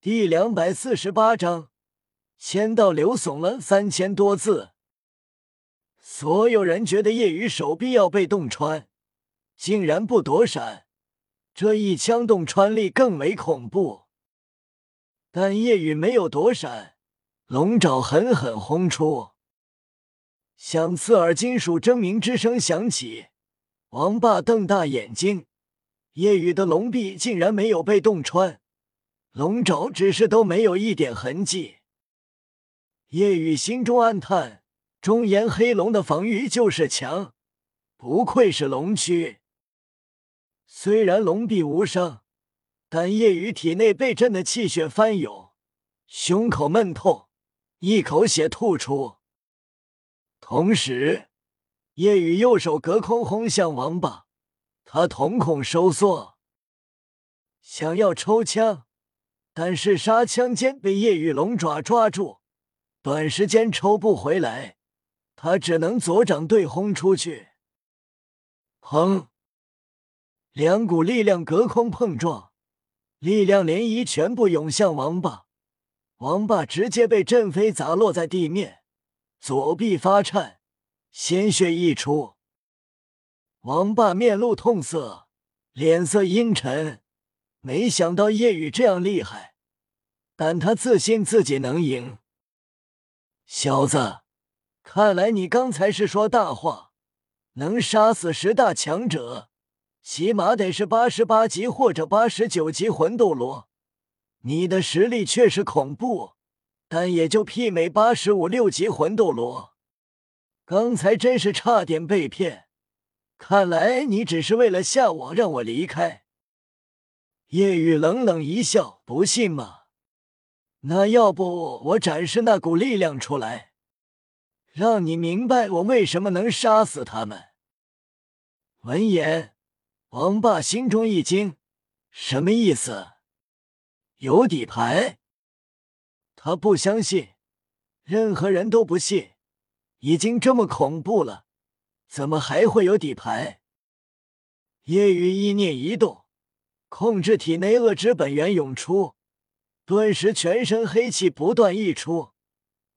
第两百四十八章，签到流耸了三千多字。所有人觉得夜雨手臂要被洞穿，竟然不躲闪，这一枪洞穿力更为恐怖。但夜雨没有躲闪，龙爪狠狠轰出，响刺耳金属铮鸣之声响起。王霸瞪大眼睛，夜雨的龙臂竟然没有被洞穿，龙爪只是都没有一点痕迹。夜雨心中暗叹。中炎黑龙的防御就是强，不愧是龙躯。虽然龙臂无伤，但夜雨体内被震的气血翻涌，胸口闷痛，一口血吐出。同时，夜雨右手隔空轰向王八，他瞳孔收缩，想要抽枪，但是杀枪尖被夜雨龙爪抓住，短时间抽不回来。他只能左掌对轰出去，砰！两股力量隔空碰撞，力量涟漪全部涌向王霸，王霸直接被震飞，砸落在地面，左臂发颤，鲜血溢出。王霸面露痛色，脸色阴沉，没想到叶雨这样厉害，但他自信自己能赢，小子。看来你刚才是说大话，能杀死十大强者，起码得是八十八级或者八十九级魂斗罗。你的实力确实恐怖，但也就媲美八十五六级魂斗罗。刚才真是差点被骗，看来你只是为了吓我，让我离开。夜雨冷冷一笑，不信吗？那要不我展示那股力量出来？让你明白我为什么能杀死他们。闻言，王霸心中一惊，什么意思？有底牌？他不相信，任何人都不信。已经这么恐怖了，怎么还会有底牌？夜雨意念一动，控制体内恶之本源涌出，顿时全身黑气不断溢出。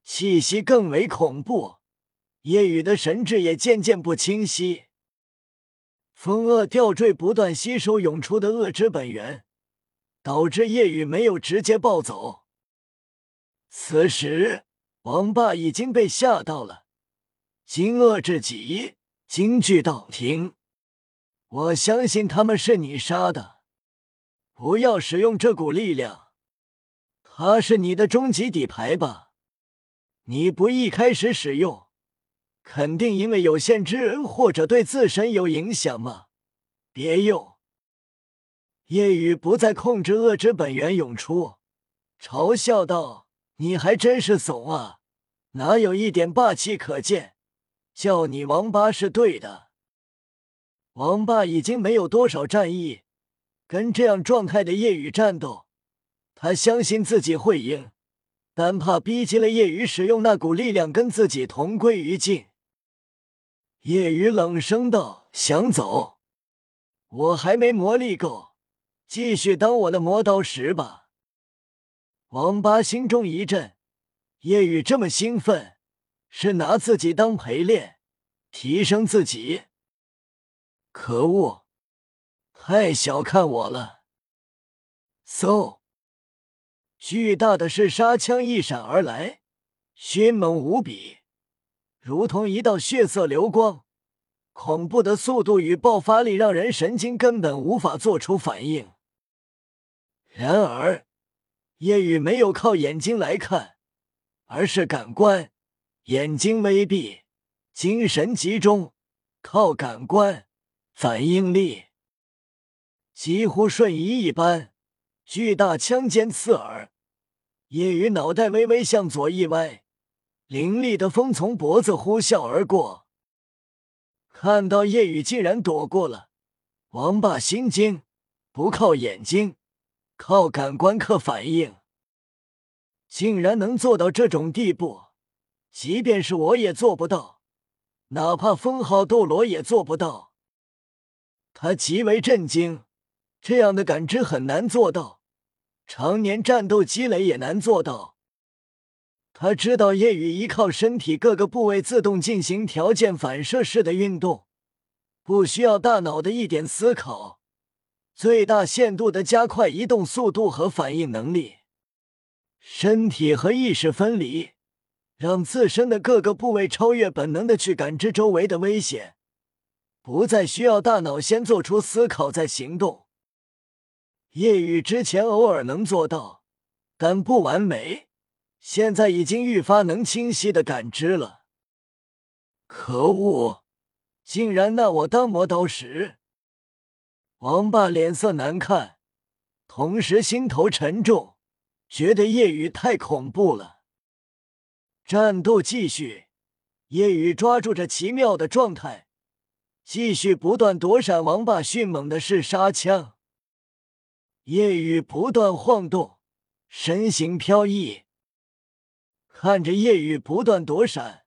气息更为恐怖，夜雨的神智也渐渐不清晰。风恶吊坠不断吸收涌出的恶之本源，导致夜雨没有直接暴走。此时，王霸已经被吓到了，惊愕至极，惊惧道：“停！我相信他们是你杀的，不要使用这股力量。他是你的终极底牌吧？”你不一开始使用，肯定因为有限制或者对自身有影响吗？别用。夜雨不再控制恶之本源涌出，嘲笑道：“你还真是怂啊，哪有一点霸气可见？叫你王八是对的。王八已经没有多少战意，跟这样状态的夜雨战斗，他相信自己会赢。”但怕逼急了叶雨，使用那股力量跟自己同归于尽。叶雨冷声道：“想走？我还没魔力够，继续当我的磨刀石吧。”王八心中一震，叶雨这么兴奋，是拿自己当陪练，提升自己？可恶，太小看我了。嗖。巨大的是杀枪一闪而来，迅猛无比，如同一道血色流光。恐怖的速度与爆发力让人神经根本无法做出反应。然而，夜雨没有靠眼睛来看，而是感官，眼睛微闭，精神集中，靠感官反应力，几乎瞬移一般。巨大枪尖刺耳，夜雨脑袋微微向左一歪，凌厉的风从脖子呼啸而过。看到夜雨竟然躲过了，王霸心惊，不靠眼睛，靠感官克反应，竟然能做到这种地步，即便是我也做不到，哪怕封号斗罗也做不到。他极为震惊，这样的感知很难做到。常年战斗积累也难做到。他知道夜雨依靠身体各个部位自动进行条件反射式的运动，不需要大脑的一点思考，最大限度的加快移动速度和反应能力，身体和意识分离，让自身的各个部位超越本能的去感知周围的危险，不再需要大脑先做出思考再行动。夜雨之前偶尔能做到，但不完美。现在已经愈发能清晰的感知了。可恶，竟然拿我当磨刀石！王霸脸色难看，同时心头沉重，觉得夜雨太恐怖了。战斗继续，夜雨抓住这奇妙的状态，继续不断躲闪王霸迅猛的是杀枪。夜雨不断晃动，身形飘逸。看着夜雨不断躲闪，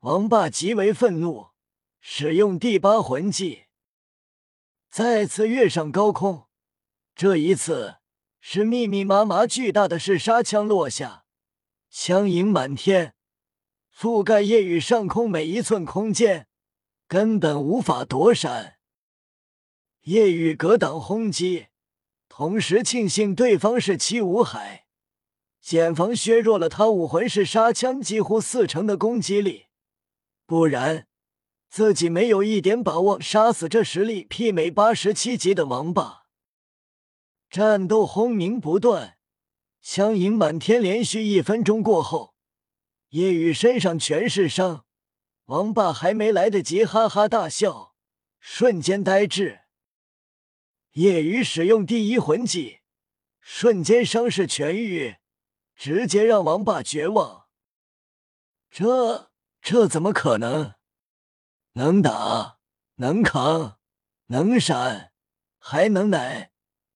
王霸极为愤怒，使用第八魂技，再次跃上高空。这一次是密密麻麻巨大的是杀枪落下，枪影满天，覆盖夜雨上空每一寸空间，根本无法躲闪。夜雨格挡轰击，同时庆幸对方是七武海。减防削弱了他武魂式杀枪几乎四成的攻击力，不然自己没有一点把握杀死这实力媲美八十七级的王霸。战斗轰鸣不断，枪影满天，连续一分钟过后，叶雨身上全是伤，王霸还没来得及哈哈大笑，瞬间呆滞。叶雨使用第一魂技，瞬间伤势痊愈。直接让王霸绝望。这这怎么可能？能打，能扛，能闪，还能奶，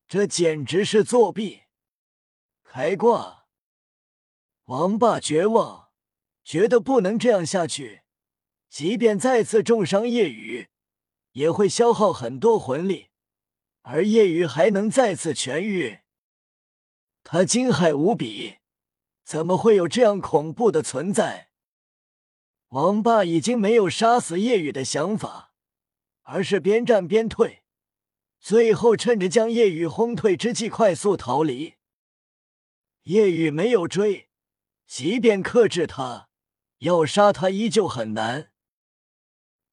这简直是作弊！开挂！王霸绝望，觉得不能这样下去。即便再次重伤夜雨，也会消耗很多魂力，而夜雨还能再次痊愈，他惊骇无比。怎么会有这样恐怖的存在？王霸已经没有杀死叶雨的想法，而是边战边退，最后趁着将叶雨轰退之际快速逃离。叶雨没有追，即便克制他，要杀他依旧很难。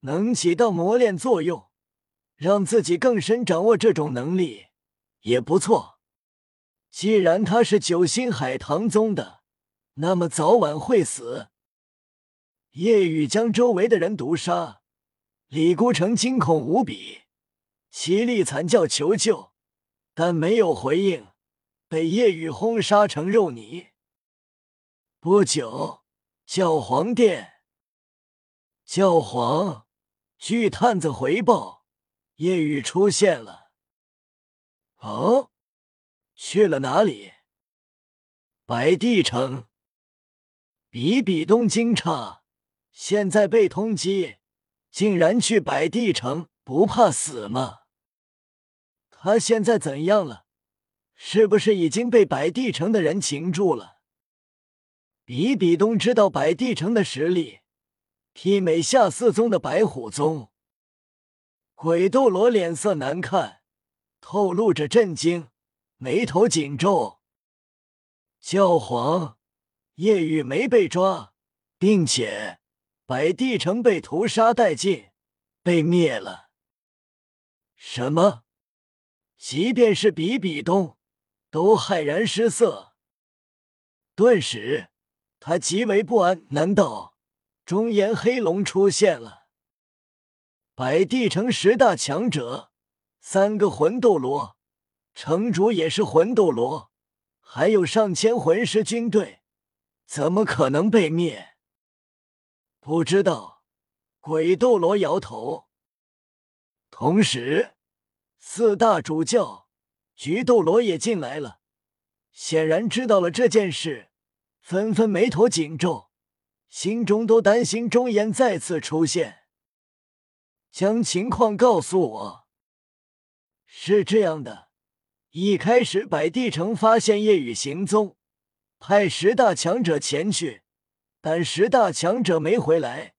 能起到磨练作用，让自己更深掌握这种能力也不错。既然他是九星海棠宗的。那么早晚会死。夜雨将周围的人毒杀，李孤城惊恐无比，凄厉惨叫求救，但没有回应，被夜雨轰杀成肉泥。不久，教皇殿，教皇，据探子回报，夜雨出现了。哦，去了哪里？白帝城。比比东惊诧，现在被通缉，竟然去百帝城，不怕死吗？他现在怎样了？是不是已经被百帝城的人擒住了？比比东知道百帝城的实力，媲美下四宗的白虎宗。鬼斗罗脸色难看，透露着震惊，眉头紧皱。教皇。叶雨没被抓，并且百帝城被屠杀殆尽，被灭了。什么？即便是比比东，都骇然失色。顿时，他极为不安。难道中炎黑龙出现了？百帝城十大强者，三个魂斗罗，城主也是魂斗罗，还有上千魂师军队。怎么可能被灭？不知道。鬼斗罗摇头。同时，四大主教菊斗罗也进来了，显然知道了这件事，纷纷眉头紧皱，心中都担心忠言再次出现。将情况告诉我。是这样的，一开始，百帝城发现夜雨行踪，派十大强者前去，但十大强者没回来，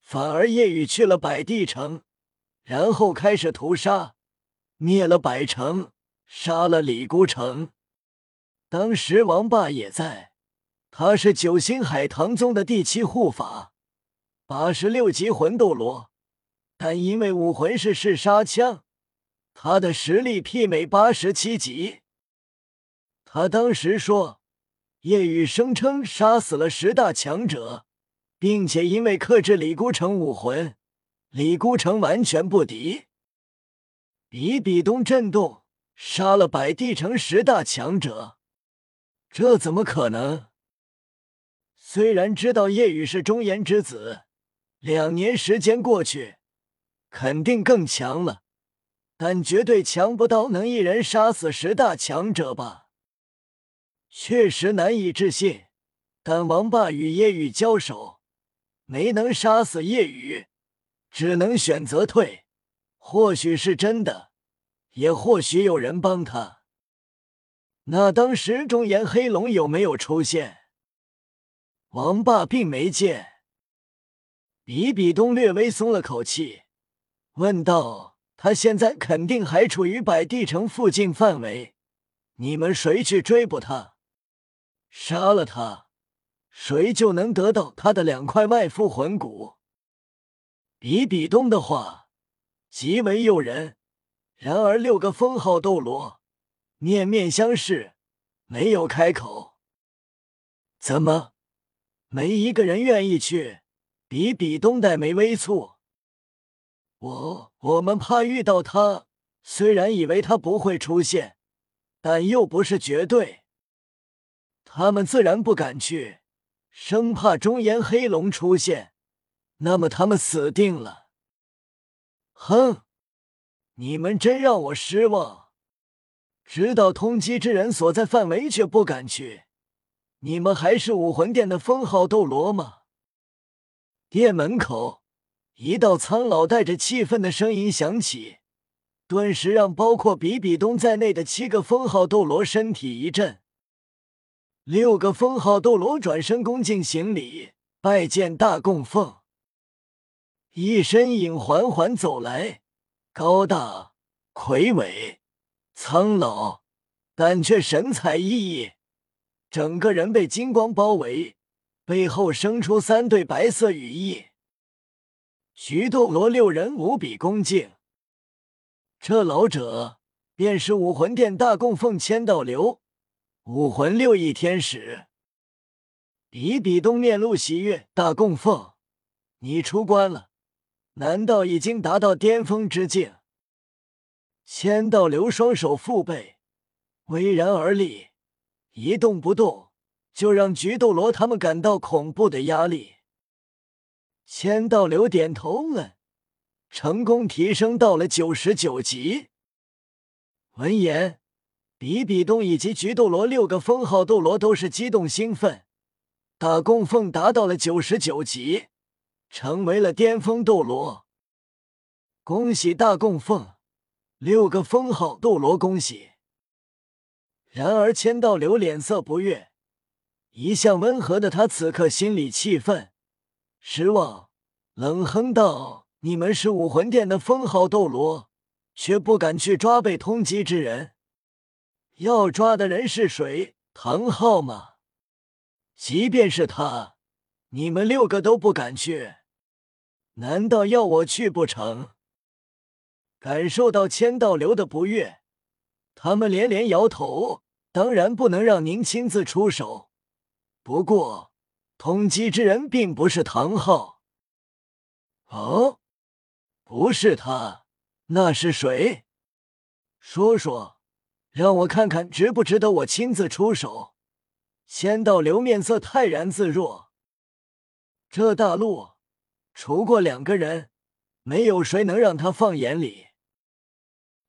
反而夜雨去了百帝城，然后开始屠杀，灭了百城，杀了李孤城。当时王霸也在，他是九星海棠宗的第七护法，八十六级魂斗罗，但因为武魂是嗜杀枪。他的实力媲美八十七级。他当时说，叶雨声称杀死了十大强者，并且因为克制李孤城武魂，李孤城完全不敌。比比东震动，杀了百帝城十大强者，这怎么可能？虽然知道叶雨是忠言之子，两年时间过去，肯定更强了。但绝对强不到能一人杀死十大强者吧？确实难以置信。但王霸与叶雨交手，没能杀死叶雨，只能选择退。或许是真的，也或许有人帮他。那当时中炎黑龙有没有出现？王霸并没见。比比东略微松了口气，问道。他现在肯定还处于百地城附近范围，你们谁去追捕他？杀了他，谁就能得到他的两块外附魂骨。比比东的话极为诱人，然而六个封号斗罗面面相视，没有开口。怎么，没一个人愿意去？比比东黛眉微蹙。我我们怕遇到他，虽然以为他不会出现，但又不是绝对。他们自然不敢去，生怕中炎黑龙出现，那么他们死定了。哼，你们真让我失望！知道通缉之人所在范围却不敢去，你们还是武魂殿的封号斗罗吗？店门口。一道苍老带着气愤的声音响起，顿时让包括比比东在内的七个封号斗罗身体一震。六个封号斗罗转身恭敬行礼，拜见大供奉。一身影缓缓走来，高大、魁伟、苍老，但却神采奕奕，整个人被金光包围，背后生出三对白色羽翼。徐斗罗六人无比恭敬，这老者便是武魂殿大供奉千道流，武魂六翼天使。比比东面露喜悦，大供奉，你出关了，难道已经达到巅峰之境？千道流双手负背，巍然而立，一动不动，就让菊斗罗他们感到恐怖的压力。千道流点头了，成功提升到了九十九级。闻言，比比东以及菊斗罗六个封号斗罗都是激动兴奋。大供奉达到了九十九级，成为了巅峰斗罗。恭喜大供奉，六个封号斗罗恭喜。然而千道流脸色不悦，一向温和的他此刻心里气愤。失望，冷哼道：“你们是武魂殿的封号斗罗，却不敢去抓被通缉之人。要抓的人是谁？唐昊吗？即便是他，你们六个都不敢去。难道要我去不成？”感受到千道流的不悦，他们连连摇头：“当然不能让您亲自出手。不过……”通缉之人并不是唐昊。哦，不是他，那是谁？说说，让我看看值不值得我亲自出手。千道流面色泰然自若。这大陆，除过两个人，没有谁能让他放眼里。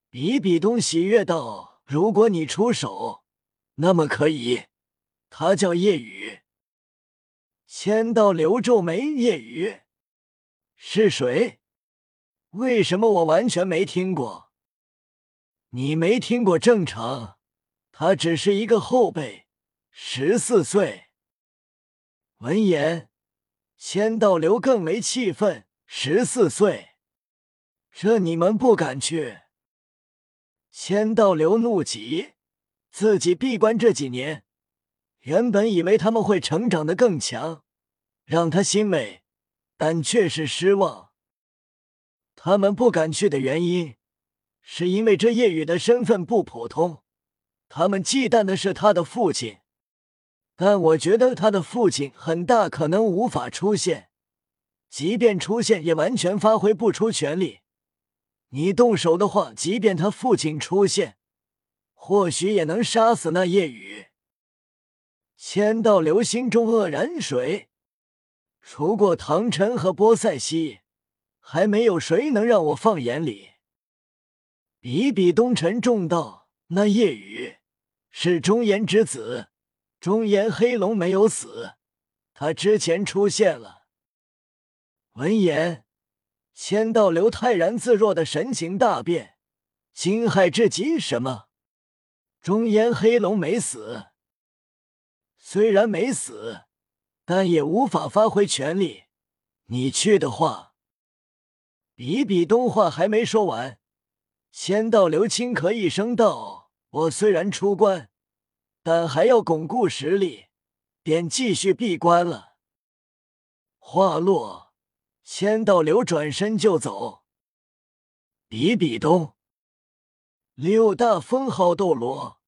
比比东喜悦道：“如果你出手，那么可以。他叫叶雨。”千道流皱眉，夜雨是谁？为什么我完全没听过？你没听过正常，他只是一个后辈，十四岁。闻言，千道流更没气愤。十四岁，这你们不敢去？千道流怒极，自己闭关这几年，原本以为他们会成长的更强，让他欣慰，但却是失望。他们不敢去的原因，是因为这夜雨的身份不普通，他们忌惮的是他的父亲。但我觉得他的父亲很大可能无法出现，即便出现，也完全发挥不出全力。你动手的话，即便他父亲出现，或许也能杀死那夜雨。千道流心中愕然，水除过唐晨和波塞西，还没有谁能让我放眼里。比比东沉重道：“那夜雨是忠言之子。”中言黑龙没有死，他之前出现了。闻言，千道流泰然自若的神情大变，惊骇至极。什么？中言黑龙没死？虽然没死，但也无法发挥全力。你去的话，比比东话还没说完，千道流轻咳一声道：“我虽然出关。”但还要巩固实力，便继续闭关了。话落，千道流转身就走。比比东，六大封号斗罗，